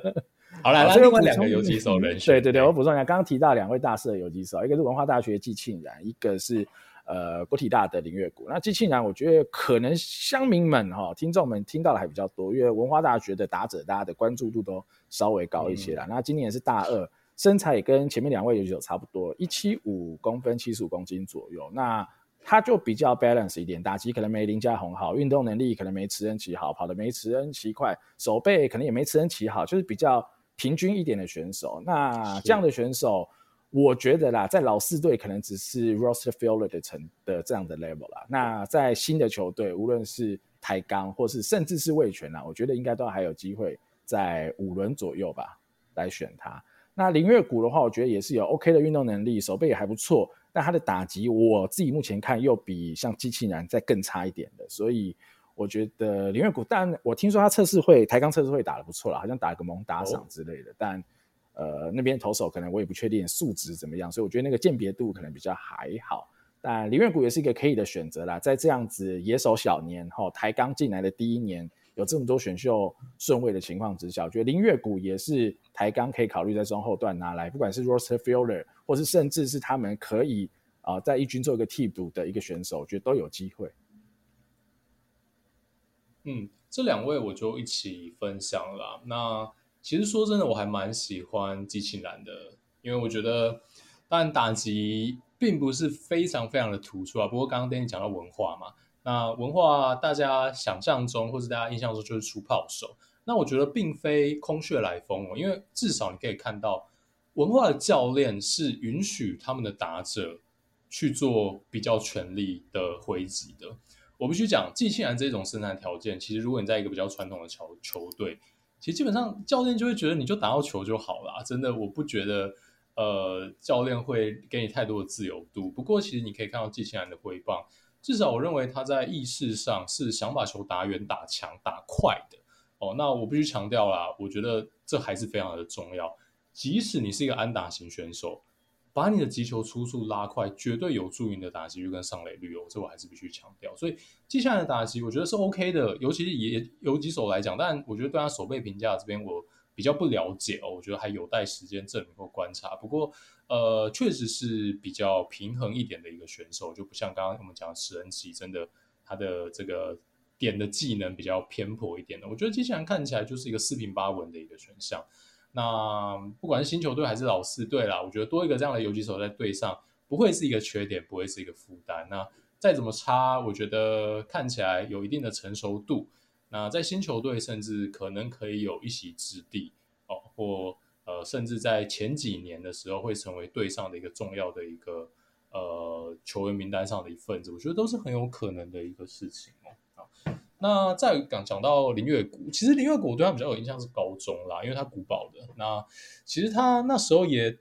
好了，最后两个游击手人选。对对对，我补充一下，刚刚提到两位大四的游击手，一个是文化大学季庆然，一个是呃国体大的林月谷。那季庆然，我觉得可能乡民们哈、听众们听到的还比较多，因为文化大学的打者，大家的关注度都稍微高一些啦。嗯、那今年是大二，身材也跟前面两位游击手差不多，一七五公分，七十五公斤左右。那他就比较 balance 一点，打击可能没林家宏好，运动能力可能没池恩奇好，跑得没池恩奇快，手背可能也没池恩奇好，就是比较平均一点的选手。那这样的选手，我觉得啦，在老四队可能只是 roster filler 的成的这样的 level 啦。那在新的球队，无论是抬杠或是甚至是味全啦，我觉得应该都还有机会在五轮左右吧来选他。那林月谷的话，我觉得也是有 OK 的运动能力，手背也还不错，但它的打击我自己目前看又比像机器人再更差一点的，所以我觉得林月谷，但我听说他测试会台钢测试会打的不错啦，好像打个蒙打赏之类的，哦、但。呃，那边投手可能我也不确定素质怎么样，所以我觉得那个鉴别度可能比较还好。但林月谷也是一个可以的选择啦，在这样子野手小年后，台钢进来的第一年有这么多选秀顺位的情况之下，我觉得林月谷也是台钢可以考虑在中后段拿来，不管是 roster filler 或是甚至是他们可以啊、在一军做一个替补的一个选手，我觉得都有机会。嗯，这两位我就一起分享了。那。其实说真的，我还蛮喜欢机器男的，因为我觉得，当然打击并不是非常非常的突出啊。不过刚刚跟你讲到文化嘛，那文化大家想象中或是大家印象中就是出炮手，那我觉得并非空穴来风哦，因为至少你可以看到文化的教练是允许他们的打者去做比较全力的挥击的。我必须讲，机器男这种生产条件，其实如果你在一个比较传统的球球队。其实基本上教练就会觉得你就打到球就好了，真的我不觉得，呃，教练会给你太多的自由度。不过其实你可以看到机器男的挥棒，至少我认为他在意识上是想把球打远、打强、打快的。哦，那我必须强调啦，我觉得这还是非常的重要。即使你是一个安打型选手。把你的击球出速拉快，绝对有助于你的打击率跟上垒率哦，这我还是必须强调。所以接下来的打击，我觉得是 OK 的，尤其是也有几手来讲，但我觉得对他守备评价这边我比较不了解哦，我觉得还有待时间证明或观察。不过呃，确实是比较平衡一点的一个选手，就不像刚刚我们讲史恩奇，真的他的这个点的技能比较偏颇一点的。我觉得接下来看起来就是一个四平八稳的一个选项。那不管是新球队还是老四队啦，我觉得多一个这样的游击手在队上，不会是一个缺点，不会是一个负担。那再怎么差，我觉得看起来有一定的成熟度。那在新球队，甚至可能可以有一席之地哦，或呃，甚至在前几年的时候会成为队上的一个重要的一个呃球员名单上的一份子，我觉得都是很有可能的一个事情哦。那再讲讲到林月谷，其实林月谷对他比较有印象是高中啦，因为他古堡的。那其实他那时候也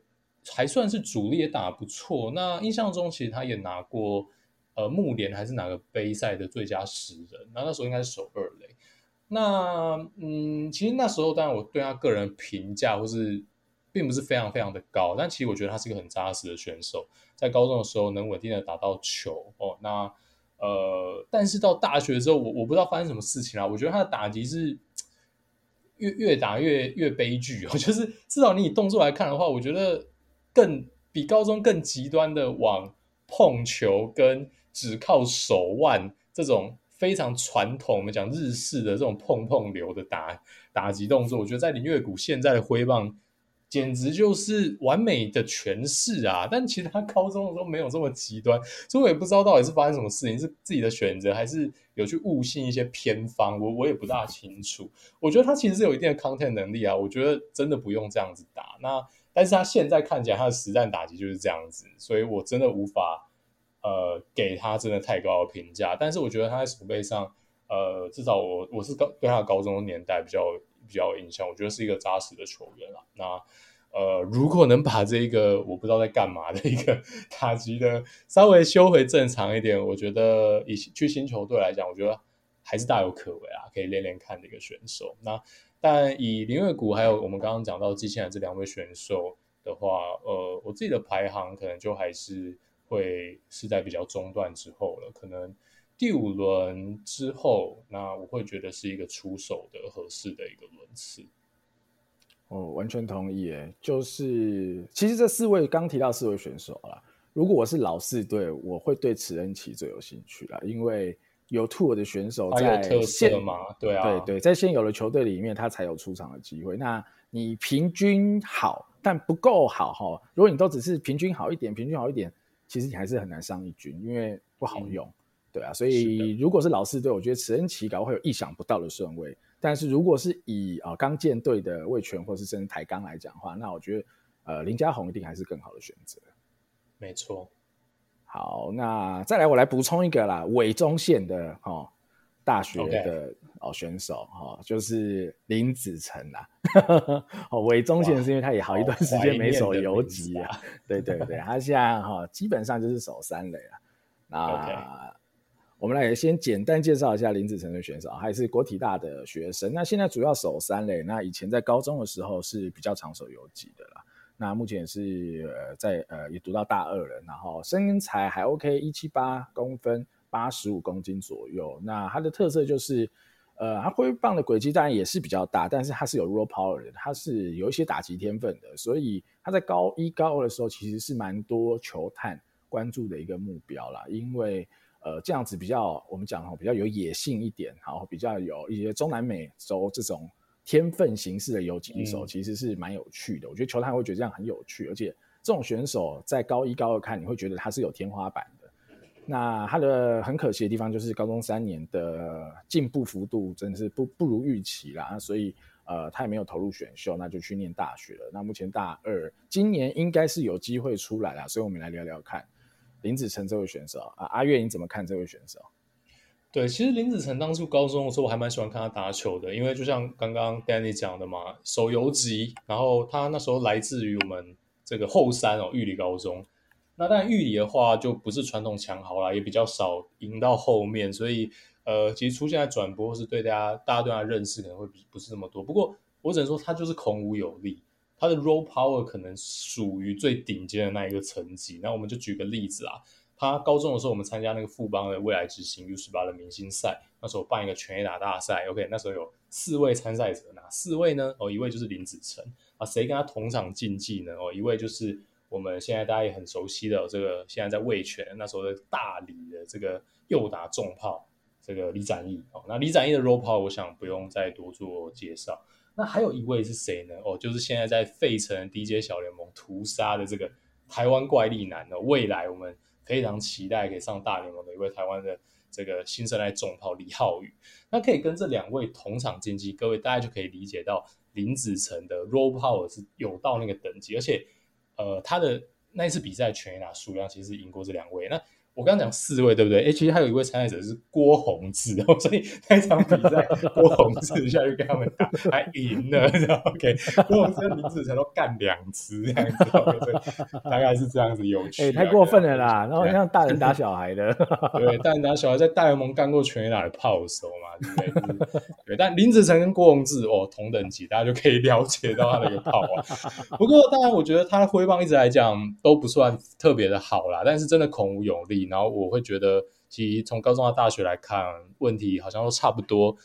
还算是主力，也打得不错。那印象中其实他也拿过呃木联还是哪个杯赛的最佳十人，那那时候应该是守二垒。那嗯，其实那时候当然我对他个人评价或是并不是非常非常的高，但其实我觉得他是一个很扎实的选手，在高中的时候能稳定的打到球哦。那呃，但是到大学之后，我我不知道发生什么事情啊。我觉得他的打击是越越打越越悲剧哦。就是至少你以动作来看的话，我觉得更比高中更极端的往碰球跟只靠手腕这种非常传统，我们讲日式的这种碰碰流的打打击动作，我觉得在林月谷现在的挥棒。简直就是完美的诠释啊！但其实他高中的时候没有这么极端，所以我也不知道到底是发生什么事情，是自己的选择，还是有去悟性一些偏方，我我也不大清楚。我觉得他其实是有一定的 content 能力啊，我觉得真的不用这样子打。那但是他现在看起来他的实战打击就是这样子，所以我真的无法呃给他真的太高的评价。但是我觉得他在储备上，呃，至少我我是高对他高中年代比较。比较印象，我觉得是一个扎实的球员了。那呃，如果能把这一个我不知道在干嘛的一个 打击的稍微修回正常一点，我觉得以去新球队来讲，我觉得还是大有可为啊，可以练练看的一个选手。那但以林月谷还有我们刚刚讲到机器人这两位选手的话，呃，我自己的排行可能就还是会是在比较中段之后了，可能。第五轮之后，那我会觉得是一个出手的合适的一个轮次。哦，完全同意。诶，就是其实这四位刚提到四位选手啦，如果我是老四队，我会对此恩奇最有兴趣啦，因为有 tour 的选手在现嘛，对啊，对对，在现有的球队里面，他才有出场的机会。那你平均好，但不够好哈。如果你都只是平均好一点，平均好一点，其实你还是很难上一军，因为不好用。嗯对啊，所以如果是老四队，我觉得池恩齐搞会有意想不到的顺位。但是如果是以啊刚建队的魏权或是甚至台钢来讲的话，那我觉得呃，林家宏一定还是更好的选择。没错。好，那再来我来补充一个啦，伪中线的哦，大学的哦选手哈、就是林子成啦。哦，韦中线是因为他也好一段时间没守游击啊，对对对，他现在哈、哦、基本上就是守三垒了。那.我们来先简单介绍一下林子成的选手，还是国体大的学生。那现在主要守三垒，那以前在高中的时候是比较常守游击的啦。那目前是呃在呃也读到大二了，然后身材还 OK，一七八公分，八十五公斤左右。那它的特色就是，呃，它挥棒的轨迹当然也是比较大，但是它是有 raw power 的，它是有一些打击天分的，所以它在高一高二的时候其实是蛮多球探关注的一个目标啦，因为呃这样子比较我们讲哈比较有野性一点，然后比较有一些中南美洲这种。天分形式的游击手其实是蛮有趣的，嗯，我觉得球探会觉得这样很有趣，而且这种选手在高一高二看，你会觉得他是有天花板的。那他的很可惜的地方就是高中三年的进步幅度真的是不不如预期啦，所以呃他也没有投入选秀，那就去念大学了。那目前大二，今年应该是有机会出来啦，所以我们来聊聊看林子成这位选手啊，阿月你怎么看这位选手？对，其实林子成当初高中的时候，我还蛮喜欢看他打球的，因为就像刚刚 Danny 讲的嘛，手游击，然后他那时候来自于我们这个后山哦，玉里高中。那但玉里的话就不是传统强豪啦，也比较少赢到后面，所以呃，其实出现在转播是对大家，大家对他认识可能会比不是那么多。不过我只能说他就是孔武有力，他的 raw power 可能属于最顶尖的那一个层级。那我们就举个例子啊。他高中的时候，我们参加那个富邦的未来之星 U 十八的明星赛，那时候办一个全 A 打大赛。OK，那时候有四位参赛者，哪四位呢？哦，一位就是林子成啊，谁跟他同场竞技呢？哦，一位就是我们现在大家也很熟悉的这个现在在味全那时候的大理的这个右打重炮，这个李展毅。哦，那李展毅的 raw power 我想不用再多做介绍。那还有一位是谁呢？哦，就是现在在费城 DJ 小联盟屠杀的这个台湾怪力男哦，未来我们。非常期待可以上大联盟的一位台湾的这个新生代重炮李浩宇，那可以跟这两位同场竞技，各位大家就可以理解到林子成的 raw power 是有到那个等级，而且呃他的那一次比赛全垒打数量其实是赢过这两位。那我刚刚讲四位对不对？其实还有一位参赛者是郭宏志，所以那场比赛郭宏志下去跟他们打，还赢了，OK？郭宏志跟林子成都干两次这样子，大概是这样子有趣。哎、欸，太过分了啦！然后像大人打小孩的，对，大人打小孩在大联盟干过全垒打的炮手嘛，对不对？对，但林子成跟郭宏志哦同等级，大家就可以了解到他的一个炮啊。不过当然，我觉得他的挥棒一直来讲都不算特别的好啦，但是真的孔武有力。然后我会觉得，其实从高中到大学来看，问题好像都差不多。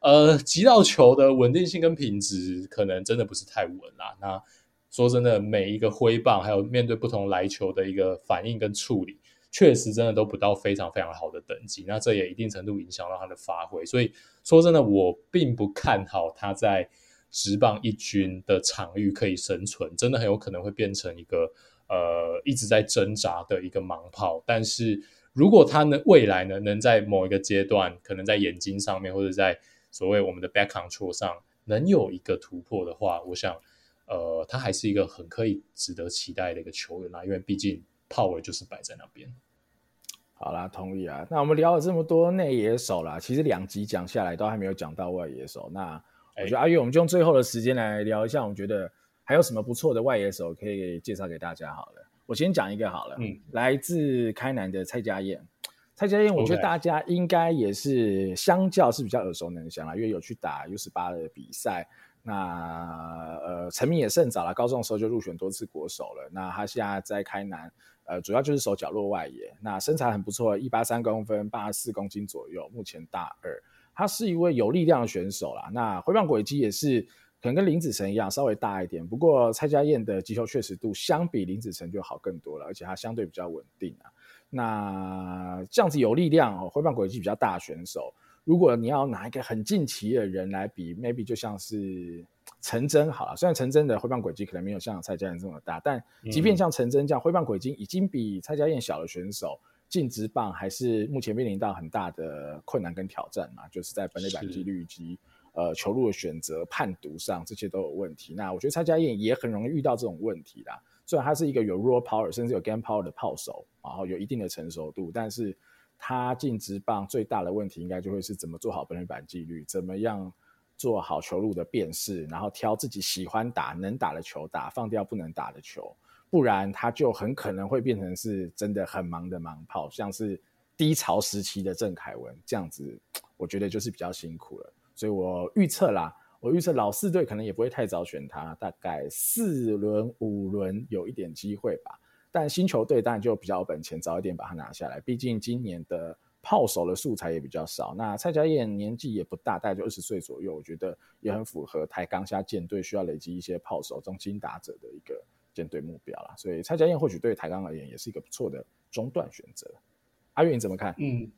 呃，击到球的稳定性跟品质，可能真的不是太稳啦。那说真的，每一个挥棒，还有面对不同来球的一个反应跟处理，确实真的都不到非常非常好的等级。那这也一定程度影响到他的发挥。所以说真的，我并不看好他在直棒一军的场域可以生存，真的很有可能会变成一个。呃，一直在挣扎的一个盲炮，但是如果他呢，未来呢，能在某一个阶段，可能在眼睛上面，或者在所谓我们的 back control 上，能有一个突破的话，我想，呃，他还是一个很可以值得期待的一个球员啦，因为毕竟 power 就是摆在那边。好啦，同意啊。那我们聊了这么多内野手啦，其实两集讲下来都还没有讲到外野手。那我觉得阿月，我们就用最后的时间来聊一下，我们觉得。还有什么不错的外野手可以介绍给大家？好了，我先讲一个好了。嗯，来自开南的蔡家燕，蔡家燕，我觉得大家应该也是相较是比较耳熟能详啦，因为有去打 U 十八的比赛。那呃，成名也甚早了，高中的时候就入选多次国手了。那他现在在开南，呃，主要就是守角落外野。那身材很不错，一八三公分，八十四公斤左右，目前大二。他是一位有力量的选手啦。那挥棒轨迹也是。可能跟林子成一样，稍微大一点。不过蔡家燕的击球确实度相比林子成就好更多了，而且他相对比较稳定啊。那这样子有力量哦，挥棒轨迹比较大的选手，如果你要拿一个很近期的人来比，maybe 就像是陈真好了。虽然陈真的挥棒轨迹可能没有像蔡家燕这么大，但即便像陈真这样挥棒轨迹已经比蔡家燕小的选手，进职棒还是目前面临到很大的困难跟挑战嘛，就是在本垒板几率以及。呃球路的选择、判读上这些都有问题。那我觉得蔡家燕也很容易遇到这种问题啦。虽然他是一个有 raw power 甚至有 game power 的炮手，然后有一定的成熟度，但是他进职棒最大的问题应该就会是怎么做好本垒板纪律，怎么样做好球路的辨识，然后挑自己喜欢打、能打的球打，放掉不能打的球。不然他就很可能会变成是真的很忙的盲炮，像是低潮时期的郑凯文这样子，我觉得就是比较辛苦了。所以我预测啦，我预测老四队可能也不会太早选他，大概四轮五轮有一点机会吧。但新球队当然就比较有本钱，早一点把他拿下来。毕竟今年的炮手的素材也比较少。那蔡家燕年纪也不大，大概就二十岁左右，我觉得也很符合台钢下舰队需要累积一些炮手中心打者的一个。舰队目标啦，所以蔡家燕或许对台钢而言也是一个不错的中段选择。阿月你怎么看？嗯，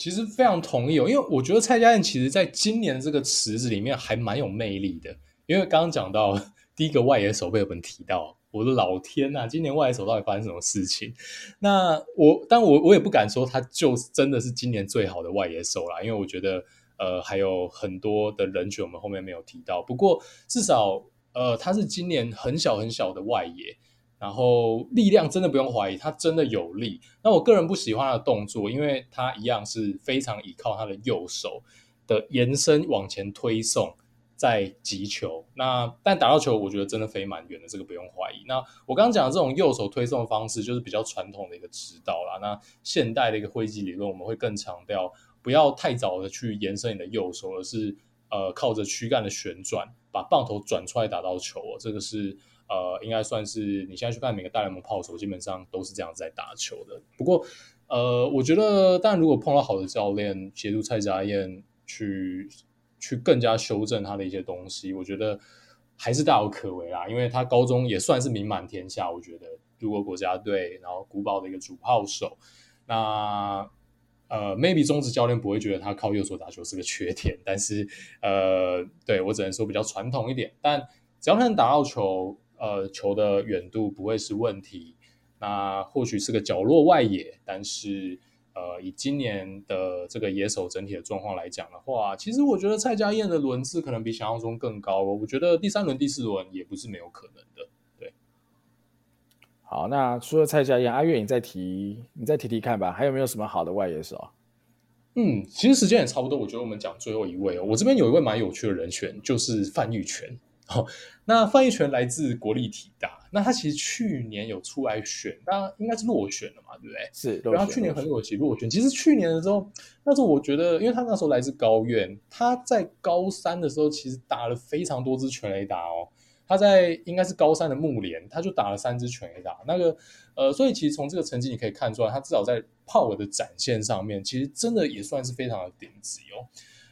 其实非常同意哦，因为我觉得蔡家燕其实在今年这个池子里面还蛮有魅力的。因为刚刚讲到第一个外野手被我们提到，我的老天呐、啊，今年外野手到底发生什么事情？那我，但我我也不敢说他就真的是今年最好的外野手啦，因为我觉得呃还有很多的人选我们后面没有提到。不过至少。呃，他是今年很小很小的外野，然后力量真的不用怀疑，他真的有力。那我个人不喜欢他的动作，因为他一样是非常依靠他的右手的延伸往前推送，在击球。那但打到球，我觉得真的飞蛮远的，这个不用怀疑。那我刚刚讲的这种右手推送的方式，就是比较传统的一个指导啦。那现代的一个挥击理论，我们会更强调不要太早的去延伸你的右手，而是。呃，靠着躯干的旋转，把棒头转出来打到球哦，这个是呃，应该算是你现在去看每个大联盟炮手，基本上都是这样在打球的。不过，呃，我觉得，但如果碰到好的教练协助蔡家燕去去更加修正他的一些东西，我觉得还是大有可为啦。因为他高中也算是名满天下，我觉得如果国家队，然后古堡的一个主炮手，那。呃，maybe 中职教练不会觉得他靠右手打球是个缺点，但是呃，对我只能说比较传统一点。但只要他能打到球，呃，球的远度不会是问题。那或许是个角落外野，但是呃，以今年的这个野手整体的状况来讲的话，其实我觉得蔡家燕的轮次可能比想象中更高哦。我觉得第三轮、第四轮也不是没有可能的。对，好，那除了蔡家燕，阿月你再提，你再提提看吧，还有没有什么好的外野手？嗯，其实时间也差不多，我觉得我们讲最后一位哦。我这边有一位蛮有趣的人选，就是范玉泉。哦，那范逸臣来自国立体大，那他其实去年有出来选，那应该是落选了嘛，对不对？是。然后去年很有起落选。其实去年的时候，那时候我觉得，因为他那时候来自高院，他在高三的时候其实打了非常多支全垒打哦。他在应该是高三的木联，他就打了三支全垒打，那个呃，所以其实从这个成绩你可以看出来，他至少在炮尾的展现上面，其实真的也算是非常的顶级哦。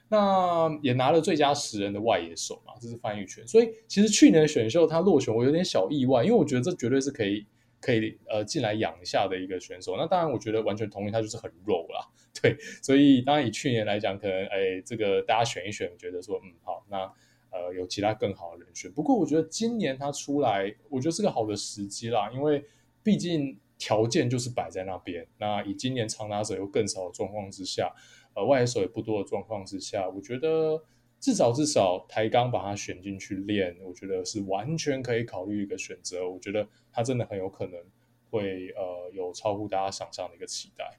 那也拿了最佳十人的外野手嘛，这是范玉泉。所以其实去年的选秀他落选，我有点小意外，因为我觉得这绝对是可以可以呃进来养一下的一个选手。那当然，我觉得完全同意，他就是很肉啦。对，所以当然以去年来讲，可能哎这个大家选一选，觉得说嗯好那。呃，有其他更好的人选，不过我觉得今年他出来，我觉得是个好的时机啦，因为毕竟条件就是摆在那边。那以今年长打者又更少的状况之下，呃，外野手也不多的状况之下，我觉得至少至少台钢把他选进去练，我觉得是完全可以考虑一个选择。我觉得他真的很有可能会呃有超乎大家想象的一个期待。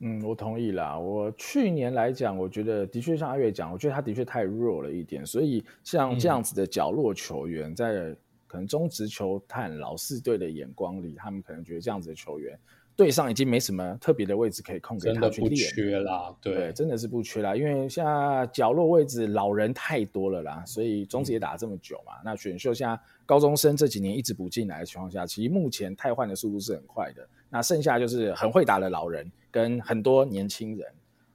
嗯，我同意啦。我去年来讲，我觉得的确像阿月讲，我觉得他的确太弱了一点。所以像这样子的角落球员，在可能中职球探老四队的眼光里，他们可能觉得这样子的球员，队上已经没什么特别的位置可以空给他去练。不缺啦，对，对，真的是不缺啦。因为现在角落位置老人太多了啦，所以中职也打了这么久嘛。嗯、那选秀现在高中生这几年一直补进来的情况下，其实目前汰换的速度是很快的。那剩下就是很会打的老人。跟很多年轻人，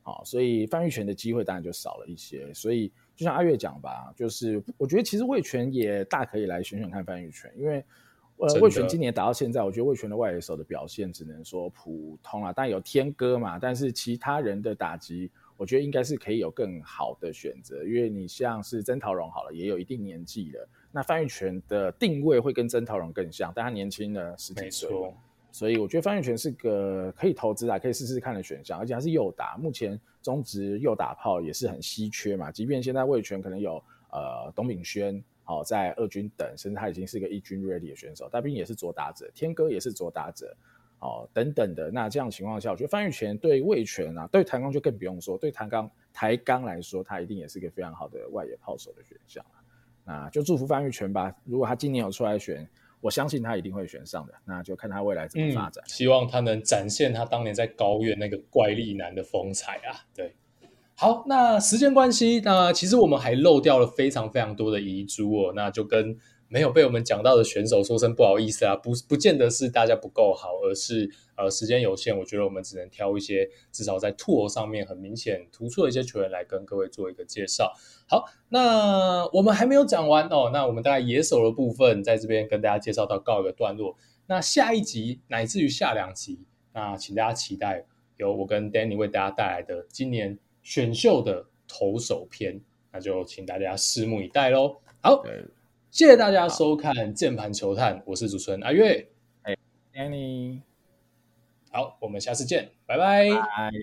啊，所以范玉泉的机会当然就少了一些。所以就像阿月讲吧，就是我觉得其实味全也大可以来选选看范玉泉，因为呃味全今年打到现在，我觉得味全的外野手的表现只能说普通啊，但有天哥嘛，但是其他人的打击，我觉得应该是可以有更好的选择。因为你像是曾陶荣好了，也有一定年纪了，那范玉泉的定位会跟曾陶荣更像，但他年轻了十几岁。所以我觉得范玉泉是个可以投资啊，可以试试看的选项，而且还是右打。目前中职右打炮也是很稀缺嘛，即便现在味全可能有呃董炳轩，好、哦、在二军等，甚至他已经是一个一军 ready 的选手，大兵也是左打者，天哥也是左打者，哦等等的。那这样情况下，我觉得范玉泉对魏权啊，对台钢就更不用说，对台钢台钢来说，他一定也是一个非常好的外野炮手的选项。那就祝福范玉泉吧，如果他今年有出来选。我相信他一定会选上的，那就看他未来怎么发展。嗯，希望他能展现他当年在高院那个怪力男的风采啊！对，好，那时间关系，那其实我们还漏掉了非常非常多的遗珠哦，那就跟。没有被我们讲到的选手，说声不好意思啊，不不见得是大家不够好，而是呃时间有限，我觉得我们只能挑一些至少在 tour 上面很明显突出的一些球员来跟各位做一个介绍。好，那我们还没有讲完哦，那我们大概野手的部分在这边跟大家介绍到告一个段落。那下一集乃至于下两集，那请大家期待由我跟 Danny 为大家带来的今年选秀的投手篇，那就请大家拭目以待喽。好。谢谢大家收看《键盘球探》，我是主持人阿月，哎，Danny，好，我们下次见，拜拜。Bye